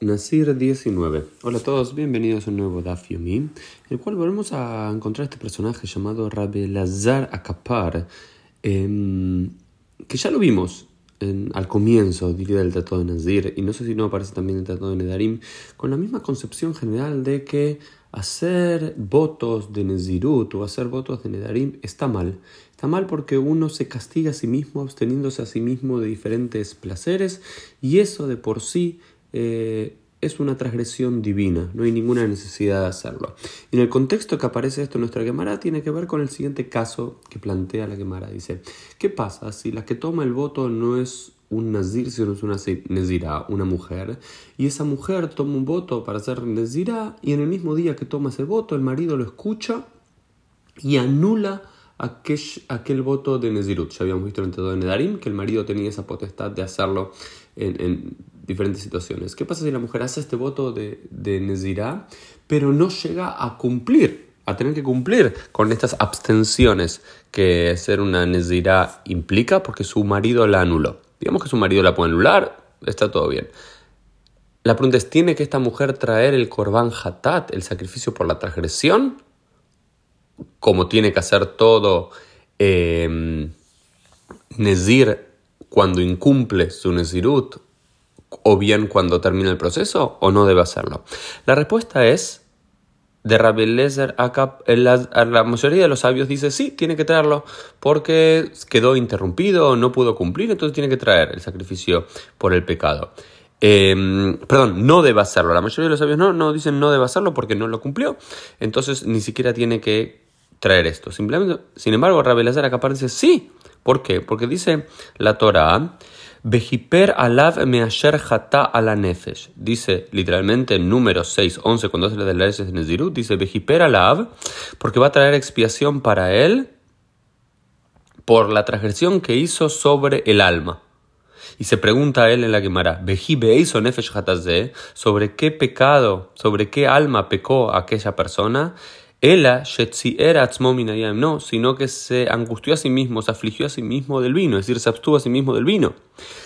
Nasir 19. Hola a todos, bienvenidos a un nuevo Daf Yomi, en el cual volvemos a encontrar este personaje llamado Rabbi Lazar Akapar, em, que ya lo vimos al comienzo, del Tratado de Nazir, y no sé si no aparece también el Tratado de Nedarim, con la misma concepción general de que hacer votos de Nezirut o hacer votos de Nedarim está mal. Está mal porque uno se castiga a sí mismo, absteniéndose a sí mismo de diferentes placeres, y eso de por sí eh, es una transgresión divina, no hay ninguna necesidad de hacerlo. en el contexto que aparece esto en nuestra Gemara tiene que ver con el siguiente caso que plantea la Gemara. Dice, ¿qué pasa si la que toma el voto no es un nazir, sino es una nezira, una mujer, y esa mujer toma un voto para ser nezira, y en el mismo día que toma ese voto, el marido lo escucha y anula aquel, aquel voto de Nezirut. Ya habíamos visto en el de Nedarim que el marido tenía esa potestad de hacerlo en, diferentes situaciones. ¿Qué pasa si la mujer hace este voto de, de Nezirá, pero no llega a cumplir, a tener que cumplir con estas abstenciones que ser una Nezirá implica porque su marido la anuló? Digamos que su marido la puede anular, está todo bien. La pregunta es, ¿tiene que esta mujer traer el korban hatat, el sacrificio por la transgresión? como tiene que hacer todo eh, Nezir cuando incumple su Nezirut o bien cuando termina el proceso o no debe hacerlo? La respuesta es de Rabbi Lezer la mayoría de los sabios dice sí, tiene que traerlo porque quedó interrumpido, no pudo cumplir, entonces tiene que traer el sacrificio por el pecado. Em, perdón, no debe hacerlo. La mayoría de los sabios no, no dicen no debe hacerlo porque no lo cumplió. Entonces ni siquiera tiene que traer esto. Simplemente, sin embargo, Rabelazar acá dice sí. ¿Por qué? Porque dice la Torah, Alav measher jata ala nefesh. Dice literalmente en número 6, 11, cuando hace la de las leyes de Nezirut, dice Bejiper alav, porque va a traer expiación para él por la transgresión que hizo sobre el alma. Y se pregunta a él en la Gemara, hizo nefesh sobre qué pecado, sobre qué alma pecó aquella persona. Ela era no, sino que se angustió a sí mismo, se afligió a sí mismo del vino, es decir, se abstuvo a sí mismo del vino.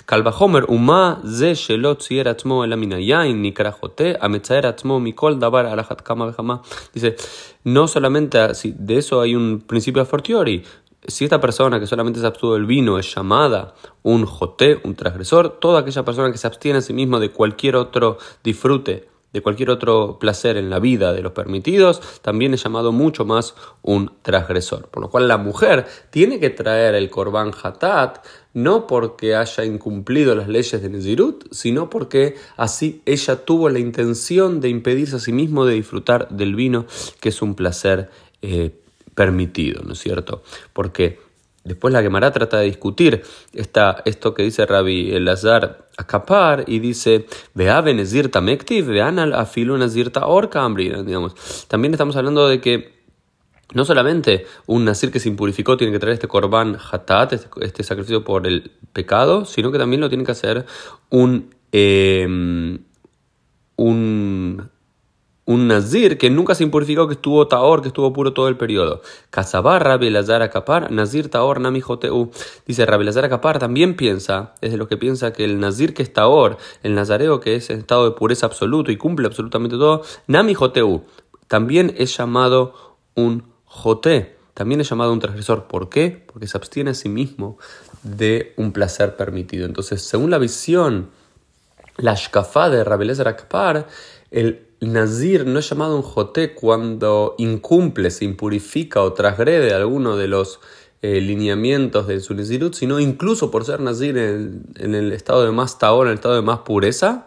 Kalvahomer, uma ze shelot era atzmo elaminayain, ni karajote, ametzaer atzmo mikol dabar alajat kama Dice, no solamente así, de eso hay un principio a fortiori. Si esta persona que solamente se abstuvo del vino es llamada un joté, un transgresor, toda aquella persona que se abstiene a sí mismo de cualquier otro disfrute de cualquier otro placer en la vida de los permitidos, también es llamado mucho más un transgresor. Por lo cual la mujer tiene que traer el korban hatat no porque haya incumplido las leyes de Nezirut, sino porque así ella tuvo la intención de impedirse a sí mismo de disfrutar del vino, que es un placer eh, permitido, ¿no es cierto? Porque Después la Gemara trata de discutir esta, esto que dice Rabbi Elazar Akapar y dice, Nazirta Mektiv, vean al Nazirta Orca, digamos. También estamos hablando de que no solamente un Nazir que se impurificó tiene que traer este korban hatat, este, este, sacrificio por el pecado, sino que también lo tiene que hacer un, eh, un un nazir que nunca se impurificó, que estuvo taor, que estuvo puro todo el periodo. Casabar Rabbi Lazar Akapar, nazir taor nami joteu. Dice Rabbi Lazar Akapar también piensa, es de lo que piensa que el nazir que es taor, el nazareo que es en estado de pureza absoluto y cumple absolutamente todo, nami joteu. También es llamado un joté, también es llamado un transgresor. ¿Por qué? Porque se abstiene a sí mismo de un placer permitido. Entonces, según la visión, la shkafá de Rabbi Lazar Akapar, el Nazir no es llamado un joté cuando incumple, se impurifica o transgrede alguno de los eh, lineamientos de su Nazirut, sino incluso por ser Nazir en, el estado de más taor, en el estado de más pureza,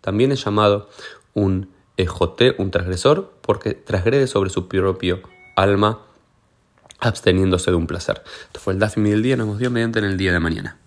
también es llamado un eh, joté, un transgresor, porque transgrede sobre su propio alma, absteniéndose de un placer. Esto fue el Dafimi del día, nos vemos mediante en el día de mañana.